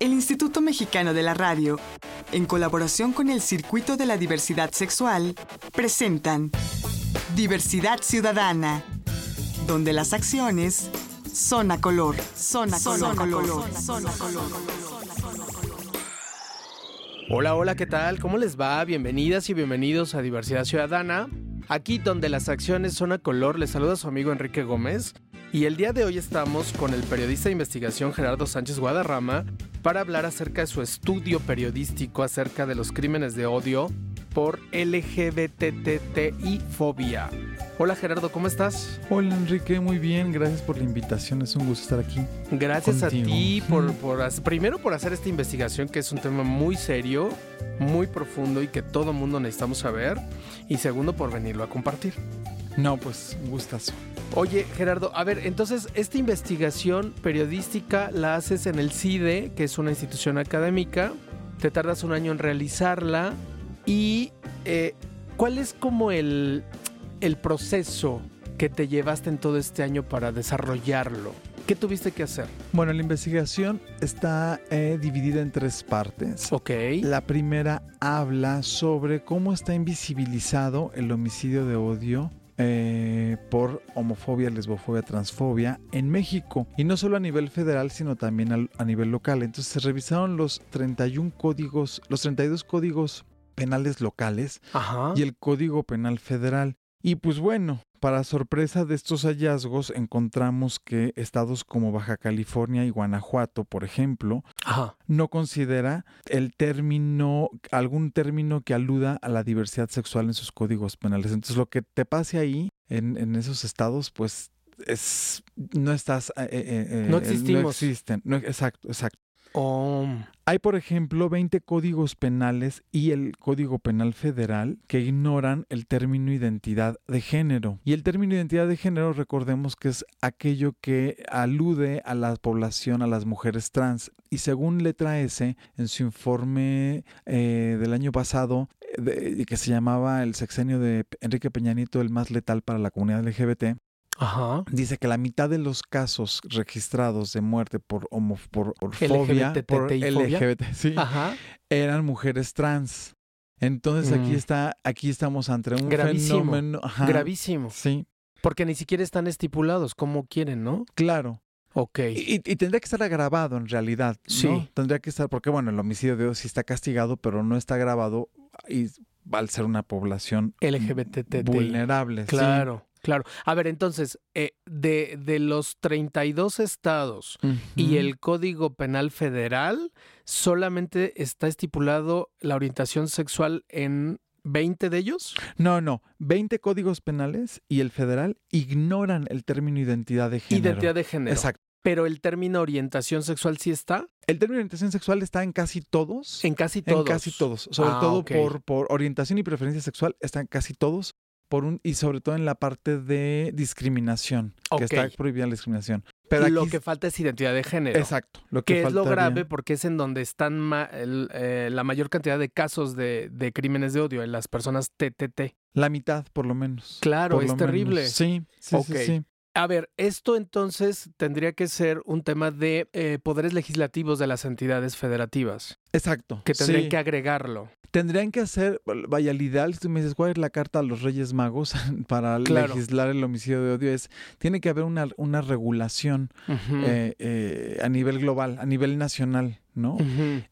El Instituto Mexicano de la Radio, en colaboración con el Circuito de la Diversidad Sexual, presentan Diversidad Ciudadana, donde las acciones son a color, son a color, color, son a color. Hola, hola, ¿qué tal? ¿Cómo les va? Bienvenidas y bienvenidos a Diversidad Ciudadana. Aquí donde las acciones son a color, les saluda su amigo Enrique Gómez. Y el día de hoy estamos con el periodista de investigación Gerardo Sánchez Guadarrama para hablar acerca de su estudio periodístico acerca de los crímenes de odio por LGBTTI fobia. Hola Gerardo, ¿cómo estás? Hola Enrique, muy bien, gracias por la invitación, es un gusto estar aquí. Gracias a ti por, por primero por hacer esta investigación que es un tema muy serio, muy profundo y que todo mundo necesitamos saber y segundo por venirlo a compartir. No, pues un gustazo. Oye, Gerardo, a ver, entonces, esta investigación periodística la haces en el CIDE, que es una institución académica, te tardas un año en realizarla y eh, ¿cuál es como el, el proceso que te llevaste en todo este año para desarrollarlo? ¿Qué tuviste que hacer? Bueno, la investigación está eh, dividida en tres partes. Ok. La primera habla sobre cómo está invisibilizado el homicidio de odio eh, por homofobia, lesbofobia, transfobia en México. Y no solo a nivel federal, sino también al- a nivel local. Entonces se revisaron los 31 códigos, los 32 códigos penales locales Ajá. y el Código Penal Federal. Y pues bueno, para sorpresa de estos hallazgos encontramos que estados como Baja California y Guanajuato, por ejemplo, Ajá. no considera el término, algún término que aluda a la diversidad sexual en sus códigos penales. Entonces lo que te pase ahí, en, en esos estados, pues es no estás eh, eh, eh, No existimos. no existen No, exacto exacto Oh, hay, por ejemplo, 20 códigos penales y el Código Penal Federal que ignoran el término identidad de género. Y el término identidad de género, recordemos que es aquello que alude a la población, a las mujeres trans. Y según letra S, en su informe eh, del año pasado, eh, de- que se llamaba el sexenio de Enrique Peña Nieto, el más letal para la comunidad LGBT, ajá. Dice que la mitad de los casos registrados de muerte por homo, por. LGBT, sí, Ajá. eran mujeres trans. Entonces aquí Mm. está, aquí estamos ante un Gravísimo, fenómeno, ajá, Gravísimo. sí, Porque ni siquiera están estipulados como quieren, ¿no? claro. Ok. Y, y tendría que estar agravado en realidad, ¿no? Sí. Tendría que estar, porque bueno, el homicidio de odio sí está castigado, pero no está agravado y al ser una población LGBTTI. vulnerable. sí. Claro. A ver, entonces, eh, de, de los 32 estados y Ujú. el Código Penal Federal, solamente está estipulado la orientación sexual en 20 de ellos. No, no. 20 códigos penales y el federal ignoran el término identidad de género. Identidad de género. Exacto. Pero el término orientación sexual sí está El término orientación sexual está en casi todos. en casi todos. En casi todos. Sobre Ah, todo por, por orientación y preferencia sexual, están casi todos. Por un, y sobre todo en la parte de discriminación, que está prohibida la discriminación. Pero aquí, Lo que falta es identidad de género. exacto, lo que, Que es lo grave porque es en donde están ma- el- eh, la mayor cantidad de casos de, de crímenes de odio en las personas TTT. La mitad, por lo menos. Claro, Por es terrible. Sí, sí, sí. A ver, esto entonces tendría que ser un tema de eh, poderes legislativos de las entidades federativas, Exacto. que tendrían sí. que agregarlo. Tendrían que hacer, vaya, el ideal, si tú me dices, ¿cuál es la carta a los Reyes Magos para Claro. legislar el homicidio de odio? Es, tiene que haber una, una regulación eh, eh, a nivel global, a nivel nacional, ¿no?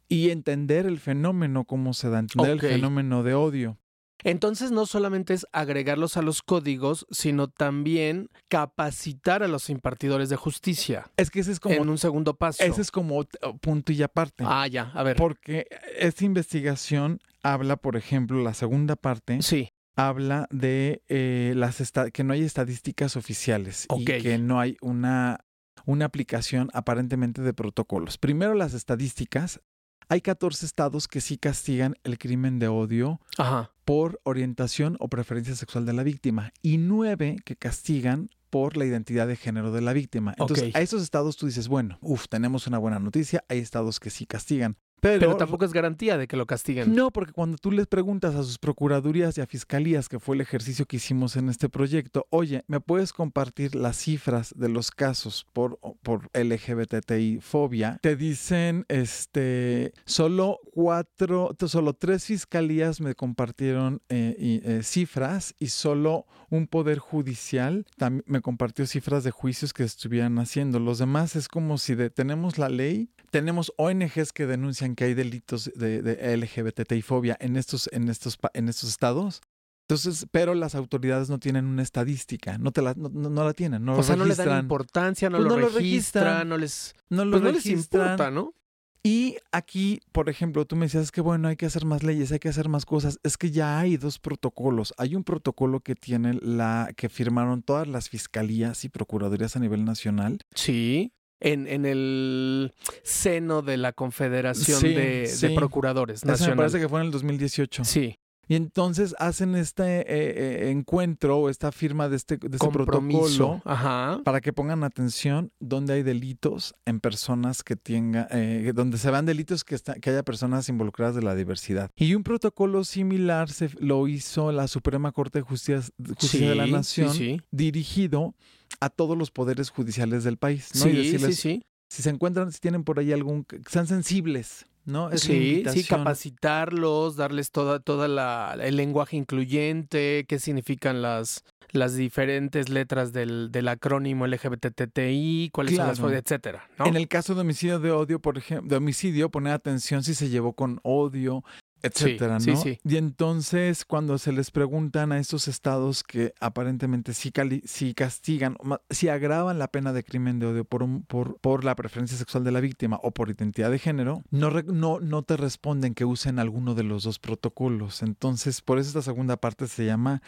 Y entender el fenómeno, cómo se da, entender el fenómeno de odio. Entonces no solamente es agregarlos a los códigos, sino también capacitar a los impartidores de justicia Es que ese es como, en un segundo paso. ese es como punto y aparte. Ah, ya, a ver. Porque esta investigación habla, por ejemplo, la segunda parte, Sí, habla de eh, las que no hay estadísticas oficiales y que no hay una, una aplicación aparentemente de protocolos. Primero las estadísticas. Hay 14 estados que sí castigan el crimen de odio ajá. Por orientación o preferencia sexual de la víctima y nueve que castigan por la identidad de género de la víctima. Entonces, a esos estados tú dices, bueno, uff, tenemos una buena noticia, hay estados que sí castigan. Pero, tampoco es garantía de que lo castiguen. No, porque cuando tú les preguntas a sus procuradurías y a fiscalías, que fue el ejercicio que hicimos en este proyecto, oye, ¿me puedes compartir las cifras de los casos por, por LGBTI fobia? Te dicen, este, solo cuatro, solo tres fiscalías me compartieron eh, eh, cifras y solo un poder judicial también me compartió cifras de juicios que estuvieran haciendo. Los demás es como si de, tenemos la ley, tenemos ONGs que denuncian que hay delitos de, de LGBTI fobia en estos, en estos, en estos estados. Entonces, pero las autoridades no tienen una estadística, no te la, no, no la tienen, no o sea, no le dan importancia, no, pues lo, registran, no les, no lo pues les importa, ¿no? Y aquí, por ejemplo, tú me decías que bueno, hay que hacer más leyes, hay que hacer más cosas. Es que ya hay dos protocolos. Hay un protocolo que tiene la que firmaron todas las fiscalías y procuradurías a nivel nacional. Sí. En, en el seno de la Confederación de, de, Procuradores Nacional. me parece que fue en el 2018. Sí. Y entonces hacen este eh, eh, encuentro o esta firma de este, de este protocolo para que pongan atención donde hay delitos en personas que tengan, eh, donde se vean delitos que, que haya personas involucradas de la diversidad. Y un protocolo similar se lo hizo la Suprema Corte de Justicia, de la Nación, dirigido a todos los poderes judiciales del país. ¿no? Sí, sí, sí. Si se encuentran, si tienen por ahí algún, que sean sensibles ¿no? sí, sí, capacitarlos, darles toda, toda la, el lenguaje incluyente, qué significan las, las diferentes letras del, del acrónimo LGBTTI, cuáles son las etcétera. En el caso de homicidio de odio, por ejemplo, de homicidio, poner atención si se llevó con odio, etcétera, ¿no? Y entonces cuando se les preguntan a estos estados que aparentemente sí, castigan, si agravan la pena de crimen de odio por, por, por la preferencia sexual de la víctima o por identidad de género, no, no, no te responden que usen alguno de los dos protocolos. Entonces, por eso esta segunda parte se llama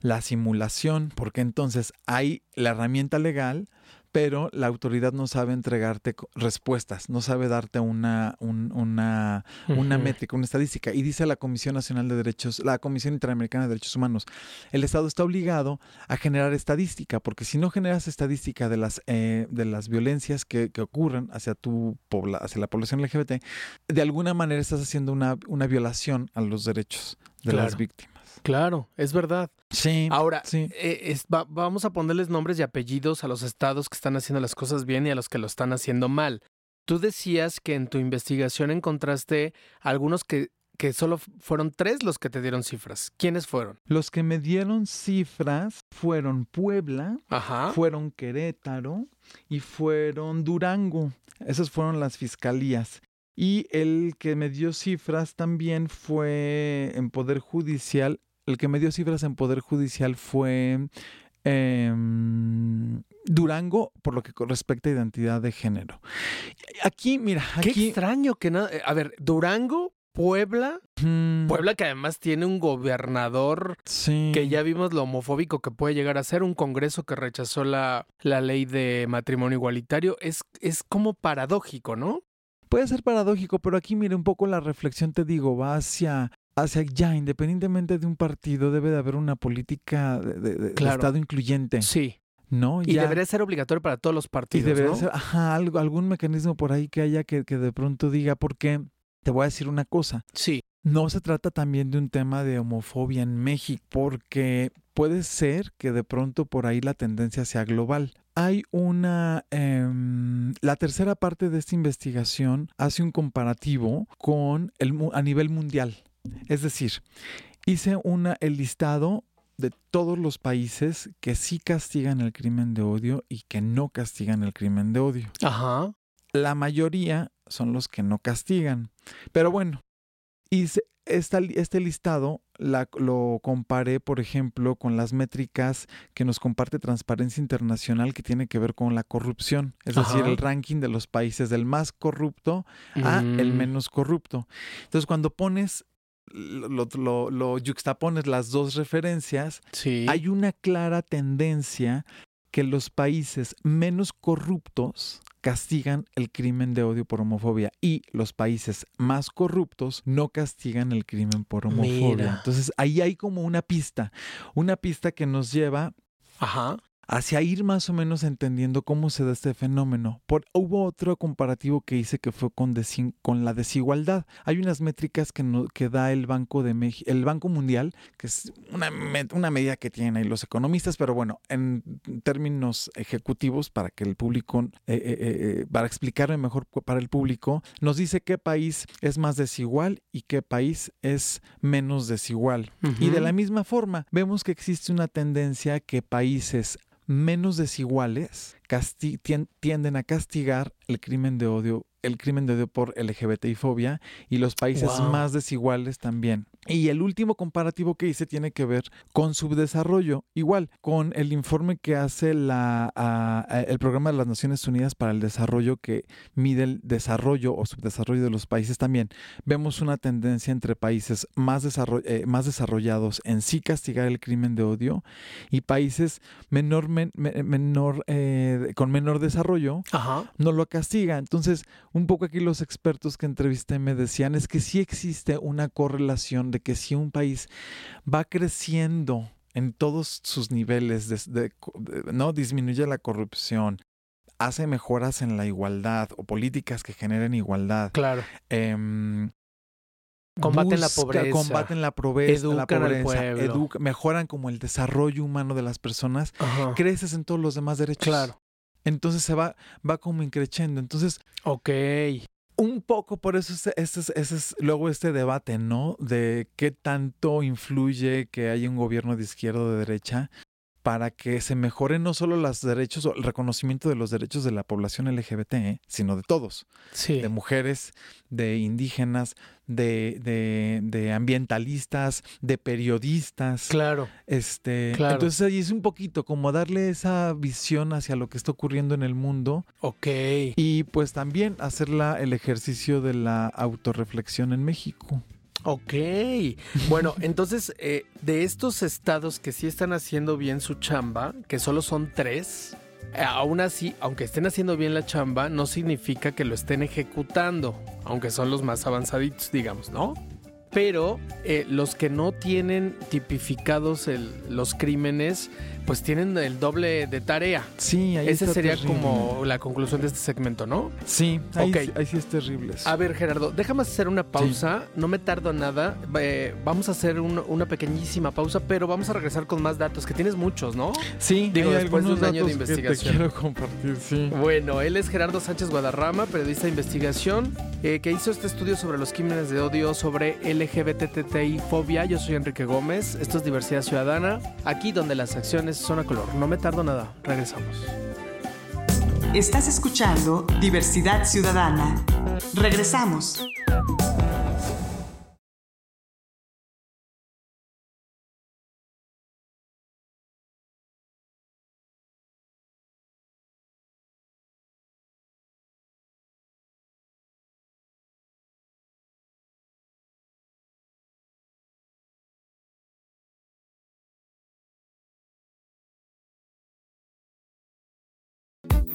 la simulación, porque entonces hay la herramienta legal, pero la autoridad no sabe entregarte respuestas, no sabe darte una, una, una métrica, una estadística. Y dice la Comisión Nacional de Derechos, la Comisión Interamericana de Derechos Humanos, el Estado está obligado a generar estadística, porque si no generas estadística de las, eh, de las violencias que, que, ocurren hacia, tu hacia la población LGBT, de alguna manera estás haciendo una, una violación a los derechos de las víctimas. Claro, es verdad. Sí. Ahora, sí. Eh, vamos a ponerles nombres y apellidos a los estados que están haciendo las cosas bien y a los que lo están haciendo mal. Tú decías que en tu investigación encontraste algunos que, que solo fueron tres los que te dieron cifras. ¿Quiénes fueron? Los que me dieron cifras fueron Puebla, fueron Querétaro y fueron Durango. Esas fueron las fiscalías. Y el que me dio cifras también fue en Poder Judicial el que me dio cifras en Poder Judicial fue em, Durango por lo que respecta a identidad de género. Aquí, mira, aquí... Qué extraño que nada... A ver, Durango, Puebla, Puebla que además tiene un gobernador que ya vimos lo homofóbico que puede llegar a ser, un congreso que rechazó la, la ley de matrimonio igualitario, es, es como paradójico, ¿no? Puede ser paradójico, pero aquí mire un poco la reflexión, te digo, va hacia hacia ya, independientemente de un partido, debe de haber una política de, Estado incluyente. Sí. ¿No? Y debería ser obligatorio para todos los partidos. Y debería ¿no? ser, ajá, algo, algún mecanismo por ahí que haya que, que de pronto diga, porque te voy a decir una cosa. Sí. No se trata también de un tema de homofobia en México, porque puede ser que de pronto por ahí la tendencia sea global. Hay una... Em, la tercera parte de esta investigación hace un comparativo con el, a nivel mundial. Es decir, hice una, el listado de todos los países que sí castigan el crimen de odio y que no castigan el crimen de odio. Ajá. La mayoría son los que no castigan. Pero bueno, hice este listado lo comparé, por ejemplo, con las métricas que nos comparte Transparencia Internacional que tiene que ver con la corrupción, es decir, el ranking de los países del más corrupto a el mm. menos corrupto. Entonces, cuando pones lo, lo, las dos referencias, hay una clara tendencia que los países menos corruptos castigan el crimen de odio por homofobia y los países más corruptos no castigan el crimen por homofobia. Entonces ahí hay como una pista, una pista que nos lleva Ajá. Hacia ir más o menos entendiendo cómo se da este fenómeno. Por, hubo otro comparativo que hice que fue con, con la desigualdad. Hay unas métricas que, no, que da el Banco, de el Banco Mundial, que es una, una medida que tienen ahí los economistas, pero bueno, en términos ejecutivos, para que el público, eh, eh, eh, para explicarme mejor para el público, nos dice qué país es más desigual y qué país es menos desigual. Y de la misma forma, vemos que existe una tendencia que países menos desiguales tienden a castigar el crimen de odio el crimen de odio por LGBTI fobia y los países más desiguales también. Y el último comparativo que hice tiene que ver con subdesarrollo, igual con el informe que hace la, el Programa de las Naciones Unidas para el Desarrollo que mide el desarrollo o subdesarrollo de los países también. Vemos una tendencia entre países más, eh, más desarrollados en sí castigar el crimen de odio y países menor, menor eh, con menor desarrollo no lo castiga. Entonces, un poco aquí los expertos que entrevisté me decían es que sí existe una correlación de que si un país va creciendo en todos sus niveles, no disminuye la corrupción, hace mejoras en la igualdad o políticas que generen igualdad. Claro. Em, combaten la pobreza. Combaten la, pobreza, la pobreza, mejoran como el desarrollo humano de las personas, creces en todos los demás derechos. Claro. Entonces se va, va como increciendo. Entonces. Ok. Un poco por eso ese, es luego este debate, ¿no? De qué tanto influye que haya un gobierno de izquierda o de derecha para que se mejoren no solo los derechos o el reconocimiento de los derechos de la población LGBT, ¿eh? sino de todos. Sí. De mujeres, de indígenas, de, de, de, ambientalistas, de periodistas. Claro. Este, Entonces ahí es un poquito como darle esa visión hacia lo que está ocurriendo en el mundo. Ok. Y pues también hacerla el ejercicio de la autorreflexión en México. Ok. Bueno, entonces, eh, de estos estados que sí están haciendo bien su chamba, que solo son tres, eh, aún así, aunque estén haciendo bien la chamba, no significa que lo estén ejecutando, aunque son los más avanzaditos, digamos, ¿no? Pero eh, los que no tienen tipificados los crímenes, pues tienen el doble de tarea. Sí, ahí Esa sería como la conclusión de este segmento, ¿no? Sí, ahí, ahí sí es terrible. A ver, Gerardo, déjame hacer una pausa. No me tardo nada. Eh, vamos a hacer una pequeñísima pausa, pero vamos a regresar con más datos, que tienes muchos, ¿no? Sí, Digo, después de un año de investigación. Que quiero compartir, sí. Bueno, él es Gerardo Sánchez Guadarrama, periodista de investigación, eh, que hizo este estudio sobre los crímenes de odio sobre LGBTTI fobia. Yo soy Enrique Gómez. Esto es Diversidad Ciudadana, aquí donde las acciones Zona Color. No me tardo nada. Regresamos. Estás escuchando Diversidad Ciudadana. Regresamos.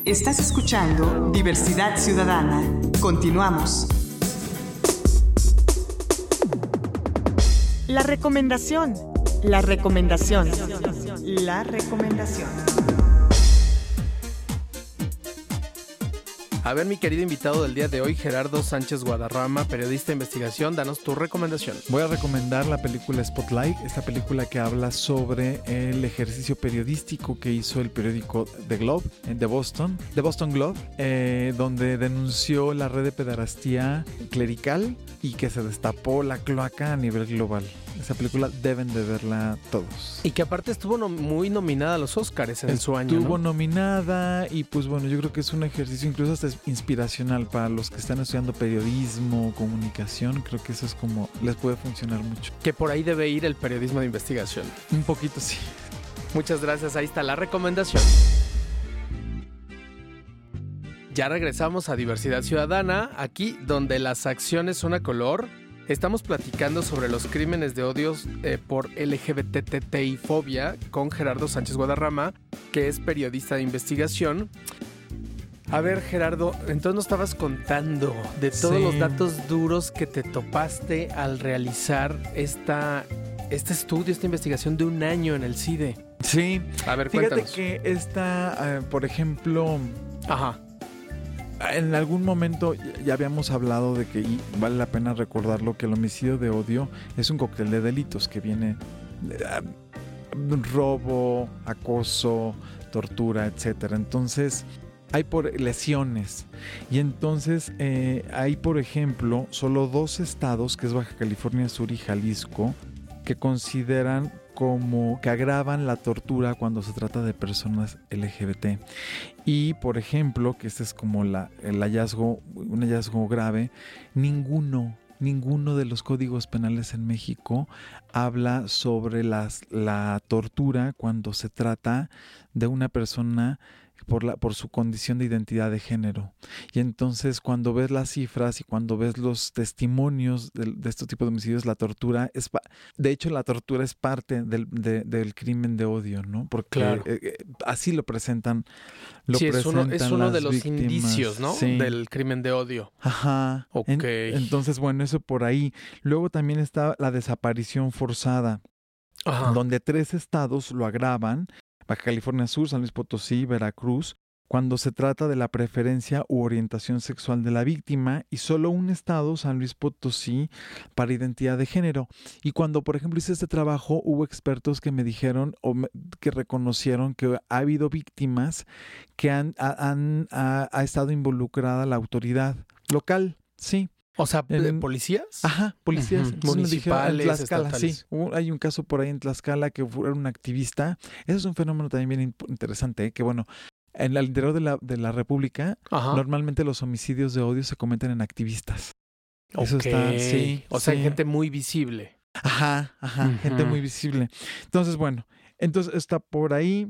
Estás escuchando Diversidad Ciudadana. Continuamos. La recomendación. La recomendación. La recomendación. A ver, mi querido invitado del día de hoy, Gerardo Sánchez Guadarrama, periodista de investigación, danos tu recomendación. Voy a recomendar la película Spotlight, esta película que habla sobre el ejercicio periodístico que hizo el periódico The Globe de Boston, The Boston Globe, eh, donde denunció la red de pederastía clerical y que se destapó la cloaca a nivel global. Esa película deben de verla todos. Y que aparte estuvo muy nominada a los Oscars en su año. Estuvo nominada y pues bueno, yo creo que es un ejercicio incluso hasta inspiracional para los que están estudiando periodismo, comunicación. Creo que eso es como les puede funcionar mucho. Que por ahí debe ir el periodismo de investigación. Un poquito sí. Muchas gracias, ahí está la recomendación. Ya regresamos a Diversidad Ciudadana, aquí donde las acciones son a color Estamos platicando sobre los crímenes de odios eh, por LGBTTI fobia con Gerardo Sánchez Guadarrama, que es periodista de investigación. A ver, Gerardo, entonces nos estabas contando de todos los datos duros que te topaste al realizar esta, este estudio, esta investigación de un año en el CIDE. Sí. A ver, Fíjate cuéntanos. que esta, eh, por ejemplo, Ajá. En algún momento ya- habíamos hablado de que, y vale la pena recordarlo, que el homicidio de odio es un cóctel de delitos que viene de, ah, robo, acoso, tortura, etcétera. Entonces, hay por lesiones. Y entonces eh, hay, por ejemplo, solo dos estados, que es Baja California Sur y Jalisco, que consideran como que agravan la tortura cuando se trata de personas LGBT. Y, por ejemplo, que este es como el hallazgo, un hallazgo grave, ninguno, ninguno de los códigos penales en México habla sobre la tortura cuando se trata de una persona por, la, por su condición de identidad de género. Y entonces cuando ves las cifras y cuando ves los testimonios de, de este tipo de homicidios, la tortura es, de hecho la tortura es parte del, de- del crimen de odio, ¿no? Porque Claro. eh, eh, así lo presentan. Lo sí, es uno, es de los víctimas. indicios, ¿no? Sí. Del crimen de odio. Ajá. Ok. En- entonces, bueno, eso por ahí. Luego también está la desaparición forzada, Ajá. donde tres estados lo agravan, Baja California Sur, San Luis Potosí, Veracruz, cuando se trata de la preferencia u orientación sexual de la víctima y solo un estado, San Luis Potosí, para identidad de género. Y cuando, por ejemplo, hice este trabajo, hubo expertos que me dijeron o me- que reconocieron que ha habido víctimas que han, ha, estado involucrada la autoridad local, sí. O sea, ¿de en- ¿policías? Ajá, policías. En municipales, Tlaxcala, sí. Hubo- hay un caso por ahí en Tlaxcala que fue un activista. Eso es un fenómeno también bien interesante, ¿eh? que bueno, en el interior de la, de la República, Ajá. normalmente los homicidios de odio se cometen en activistas. Eso Ok. está, sí, O sea, sí. gente muy visible. Ajá, ajá, gente muy visible. Entonces, bueno, entonces está por ahí.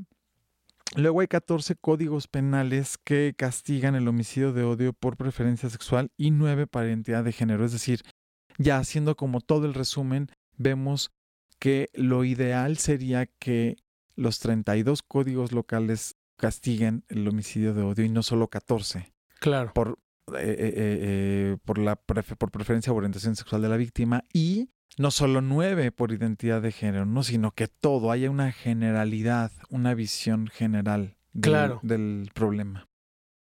Luego hay 14 códigos penales que castigan el homicidio de odio por preferencia sexual y 9 para identidad de género. Es decir, ya haciendo como todo el resumen, vemos que lo ideal sería que los 32 códigos locales castiguen el homicidio de odio y no solo 14 Claro. por, eh, eh, eh, eh, por, la prefe- por preferencia o orientación sexual de la víctima y no solo nueve por identidad de género, no, sino que todo, haya una generalidad, una visión general del, Claro. del problema.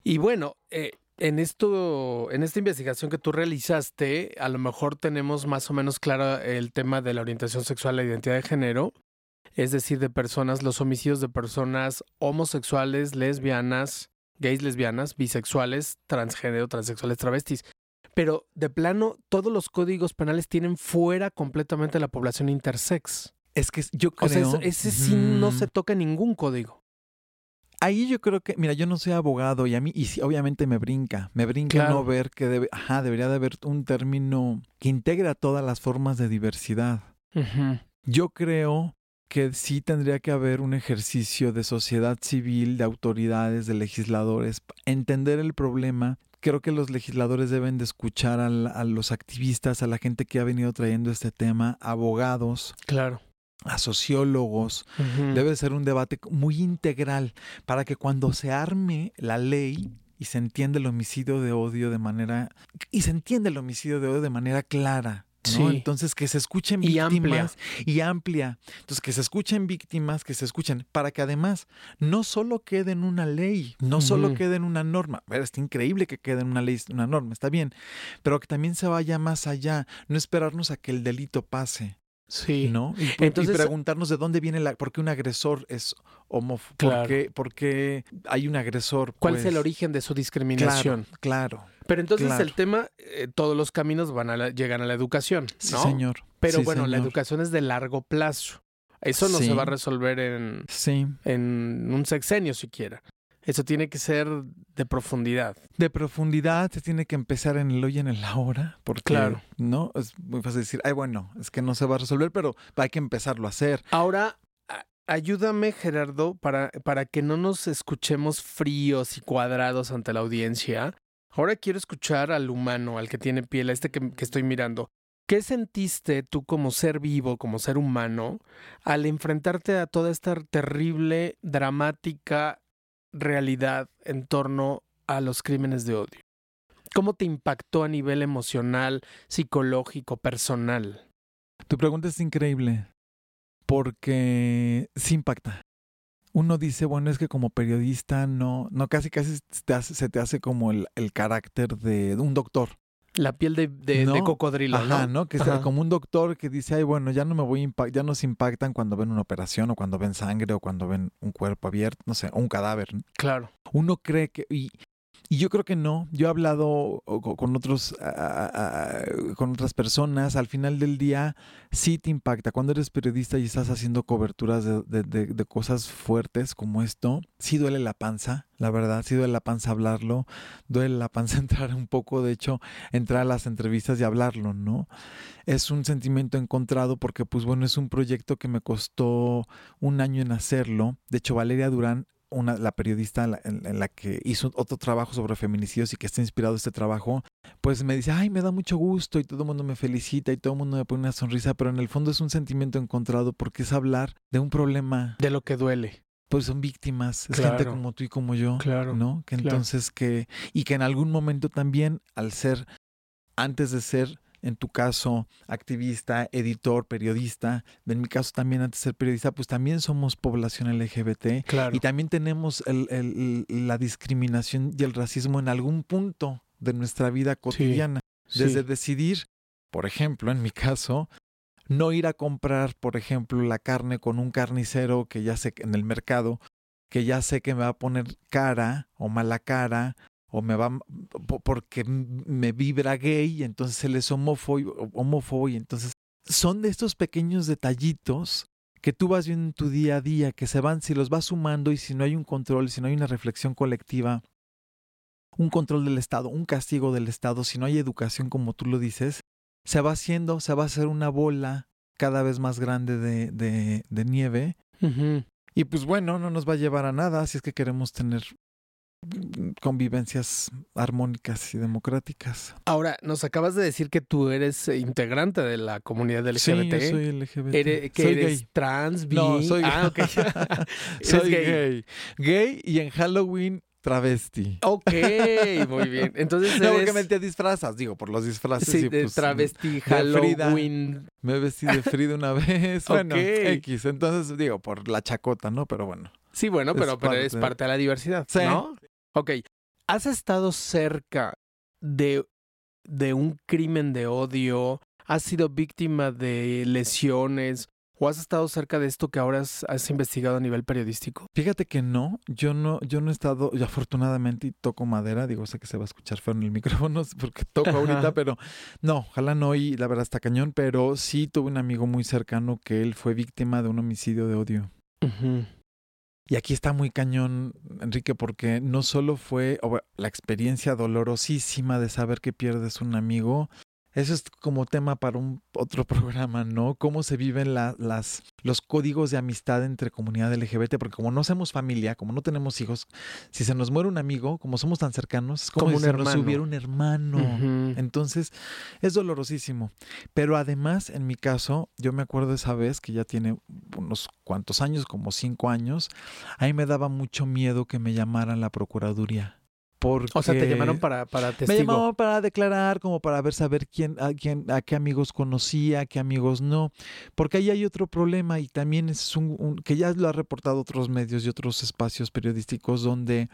Y bueno, eh, en esto, en esta investigación que tú realizaste, a lo mejor tenemos más o menos claro el tema de la orientación sexual, la identidad de género, es decir, de personas, los homicidios de personas homosexuales, lesbianas, gays, lesbianas, bisexuales, transgénero, transexuales, travestis. Pero de plano, todos los códigos penales tienen fuera completamente la población intersex. Es que yo creo... O sea, es- ese sí no se toca ningún código. Ahí yo creo que, mira, yo no soy abogado y a mí, y sí, obviamente me brinca, me brinca Claro. no ver que debe, ajá, debería de haber un término que integre a todas las formas de diversidad. Yo creo que sí tendría que haber un ejercicio de sociedad civil, de autoridades, de legisladores, entender el problema. Creo que los legisladores deben de escuchar al- a, los activistas, a la gente que ha venido trayendo este tema, abogados, Claro. a sociólogos. Debe ser un debate muy integral para que cuando se arme la ley y se entiende el homicidio de odio de manera y se entiende el homicidio de odio de manera clara. ¿No? Sí. Entonces que se escuchen Y víctimas amplia. y amplia. Entonces que se escuchen víctimas, que se escuchen, para que además no solo quede en una ley, no solo quede en una norma. Ver, está increíble que quede en una ley, una norma, está bien, pero que también se vaya más allá, no esperarnos a que el delito pase. Sí. ¿no? Y, Entonces- preguntarnos de dónde viene la, por qué un agresor es homófobo, Claro. por, qué, por qué hay un agresor. ¿Cuál es el pues? origen de su discriminación? Claro, claro. Pero entonces claro. el tema, eh, todos los caminos van a la- llegan a la educación, Sí, ¿no? señor. Pero Sí, bueno, la educación es de largo plazo. Eso no se Sí. va a resolver en, Sí. en un sexenio siquiera. Eso tiene que ser de profundidad. De profundidad se tiene que empezar en el hoy y en el ahora, porque Claro. no es muy fácil decir, ay bueno, es que no se va a resolver, pero hay que empezarlo a hacer. Ahora, ayúdame, Gerardo, para, para que no nos escuchemos fríos y cuadrados ante la audiencia. Ahora quiero escuchar al humano, al que tiene piel, a este que, que estoy mirando. ¿Qué sentiste tú como ser vivo, como ser humano, al enfrentarte a toda esta terrible, dramática realidad en torno a los crímenes de odio? ¿Cómo te impactó a nivel emocional, psicológico, personal? Tu pregunta es increíble, porque sí impacta. uno dice, bueno, es que como periodista no, no casi casi se te hace, como el, carácter de, un doctor. La piel de, de, cocodrilo, Ajá, ¿no? Que sea como un doctor que dice, ay, bueno, ya no me voy a ya nos impactan cuando ven una operación o cuando ven sangre o cuando ven un cuerpo abierto, no sé, o un cadáver. Claro. Uno cree que, y, y yo creo que no. Yo he hablado con otros, con otras personas. Al final del día, sí te impacta. Cuando eres periodista y estás haciendo coberturas de, cosas fuertes como esto, sí duele la panza, la verdad. Sí duele la panza hablarlo. Duele la panza entrar un poco, de hecho, entrar a las entrevistas y hablarlo, ¿no? Es un sentimiento encontrado porque, pues bueno, es un proyecto que me costó un año en hacerlo. De hecho, Valeria Durán una, la periodista en la, que hizo otro trabajo sobre feminicidios y que está inspirado este trabajo, pues me dice, ay, me da mucho gusto y todo el mundo me felicita y todo el mundo me pone una sonrisa, pero en el fondo es un sentimiento encontrado porque es hablar de un problema. De lo que duele. Pues son víctimas, es gente como tú y como yo, claro, ¿no? Que entonces que, y que en algún momento también, al ser, antes de ser en tu caso activista, editor, periodista, en mi caso también antes de ser periodista, pues también somos población LGBT claro. y también tenemos la discriminación y el racismo en algún punto de nuestra vida cotidiana. Desde decidir, por ejemplo, en mi caso, no ir a comprar, por ejemplo, la carne con un carnicero que ya sé que en el mercado, que ya sé que me va a poner cara o mala cara o me va porque me vibra gay, entonces él es homófobo, y entonces son de estos pequeños detallitos que tú vas viendo en tu día a día, que se van, si los vas sumando y si no hay un control, si no hay una reflexión colectiva, un control del Estado, un castigo del Estado, si no hay educación como tú lo dices, se va haciendo, se va a hacer una bola cada vez más grande de, de, de nieve. Y pues bueno, no nos va a llevar a nada si es que queremos tener convivencias armónicas y democráticas. Ahora, nos acabas de decir que tú eres integrante de la comunidad LGBT. Sí, yo soy LGBT. ¿Eres, que eres trans, bi? No, soy ah, okay. soy gay. gay. y en Halloween travesti. Ok, muy bien. Entonces No, porque me te disfrazas, digo, por los disfraces. Sí, de pues, travesti, Halloween. Me vestí de Frida una vez. Bueno, X. Entonces, digo, por la chacota, ¿no? Pero bueno. Sí, bueno, pero, pero es parte de la diversidad, sí. ¿no? Ok, ¿has estado cerca de, de un crimen de odio? ¿Has sido víctima de lesiones? ¿O has estado cerca de esto que ahora has, investigado a nivel periodístico? Fíjate que no, yo no, yo no he estado, y afortunadamente, toco madera, digo, sé que se va a escuchar feo en el micrófono porque toco ahorita, pero no, ojalá no, y la verdad está cañón, pero sí tuve un amigo muy cercano que él fue víctima de un homicidio de odio. Y aquí está muy cañón, Enrique, porque no solo fue la experiencia dolorosísima de saber que pierdes un amigo, eso es como tema para un otro programa, ¿no? Cómo se viven las, los códigos de amistad entre comunidad LGBT, porque como no somos familia, como no tenemos hijos, si se nos muere un amigo, como somos tan cercanos, es como, si se nos hubiera un hermano. Entonces, es dolorosísimo. Pero además, en mi caso, yo me acuerdo esa vez que ya tiene unos cuantos años, como cinco años, ahí me daba mucho miedo que me llamaran la Procuraduría o sea, te llamaron para, para testigo. Me llamaron para declarar, como para ver, saber quién, a, quién, a qué amigos conocía, a qué amigos no. Porque ahí hay otro problema y también es un, que ya lo ha reportado otros medios y otros espacios periodísticos donde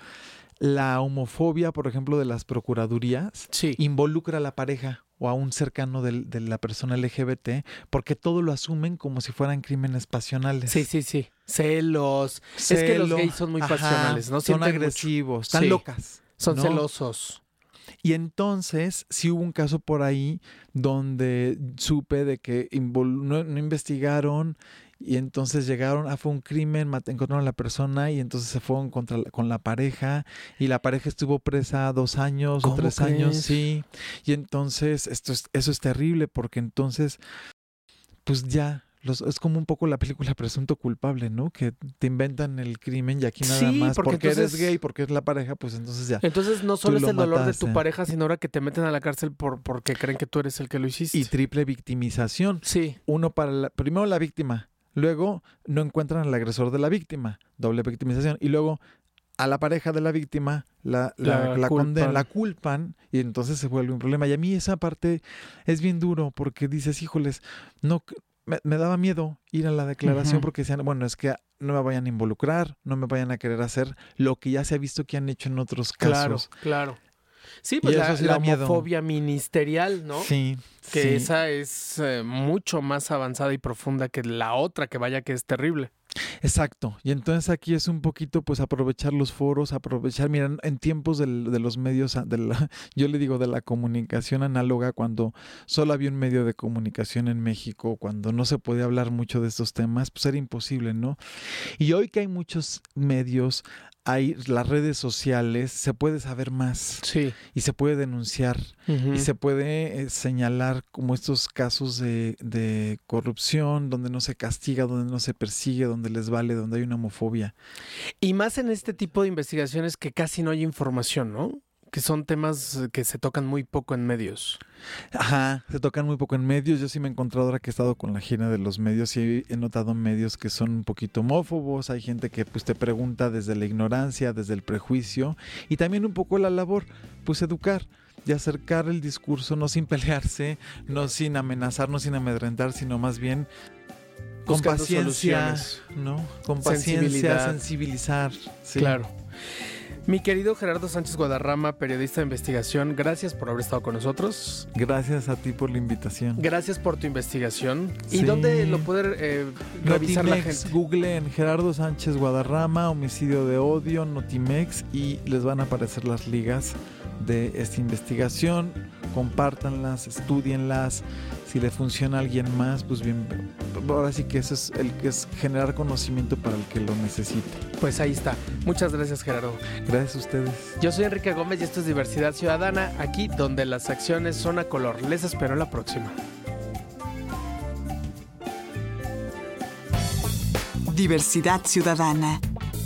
la homofobia, por ejemplo, de las procuradurías, involucra a la pareja o a un cercano de, de, la persona LGBT, porque todo lo asumen como si fueran crímenes pasionales. Sí, sí, sí. Celos. es que los gays son muy pasionales, ¿no? Son agresivos, están locas. Son celosos. Y entonces sí hubo un caso por ahí donde supe de que no, investigaron y entonces llegaron, ah, fue un crimen, encontraron a la persona y entonces se fueron contra con la pareja y la pareja estuvo presa dos años o tres años, sí. Y entonces esto es, eso es terrible porque entonces, pues ya es como un poco la película Presunto Culpable, ¿no? Que te inventan el crimen y aquí nada más porque, eres gay, porque es la pareja, pues entonces ya. Entonces no solo es el dolor de tu pareja, sino ahora que te meten a la cárcel por porque creen que tú eres el que lo hiciste. Y triple victimización. Sí. Uno para la, primero la víctima, luego no encuentran al agresor de la víctima, doble victimización, y luego a la pareja de la víctima la, la, la, culpan. la culpan y entonces se vuelve un problema. Y a mí esa parte es bien duro porque dices, híjoles, no, me, daba miedo ir a la declaración porque decían, bueno, es que no me vayan a involucrar, no me vayan a querer hacer lo que ya se ha visto que han hecho en otros casos. Claro, claro. Sí, pues la, sí la miedo. homofobia ministerial, ¿no? Sí. Que sí. esa es eh, mucho más avanzada y profunda que la otra, que vaya que es terrible. Exacto. Y entonces aquí es un poquito, pues, aprovechar los foros, aprovechar, miren, en tiempos de los medios, a- de la- yo le digo de la comunicación análoga, cuando solo había un medio de comunicación en México, cuando no se podía hablar mucho de estos temas, pues era imposible, ¿no? Y hoy que hay muchos medios, hay las redes sociales, se puede saber más Sí. y se puede denunciar y se puede eh, señalar como estos casos de, de corrupción, donde no se castiga, donde no se persigue, donde les vale, donde hay una homofobia. Y más en este tipo de investigaciones que casi no hay información, ¿no? Que son temas eh, que se tocan muy poco en medios. Ajá, se tocan muy poco en medios. Yo sí me he encontrado ahora que he estado con la gira de los medios y he notado medios que son un poquito homófobos. Hay gente que pues te pregunta desde la ignorancia, desde el prejuicio y también un poco la labor, pues educar de acercar el discurso no sin pelearse, no sin amenazar, no sin amedrentar, sino más bien con paciencia, soluciones. ¿no? Con paciencia, sensibilizar. sí. Claro. Mi querido Gerardo Sánchez Guadarrama, periodista de investigación, gracias por haber estado con nosotros. Gracias a ti por la invitación. Gracias por tu investigación. ¿Y dónde lo puede eh, revisar la gente? Google en Gerardo Sánchez Guadarrama, homicidio de odio, Notimex y les van a aparecer las ligas de esta investigación. Compártanlas, estudienlas. Si le funciona a alguien más, pues bien. Ahora sí que eso es el que es generar conocimiento para el que lo necesite. Pues ahí está. Muchas gracias, Gerardo. Gracias a ustedes. Yo soy Enrique Gómez y esto es Diversidad Ciudadana, aquí donde las acciones son a color. Les espero la próxima. Diversidad Ciudadana,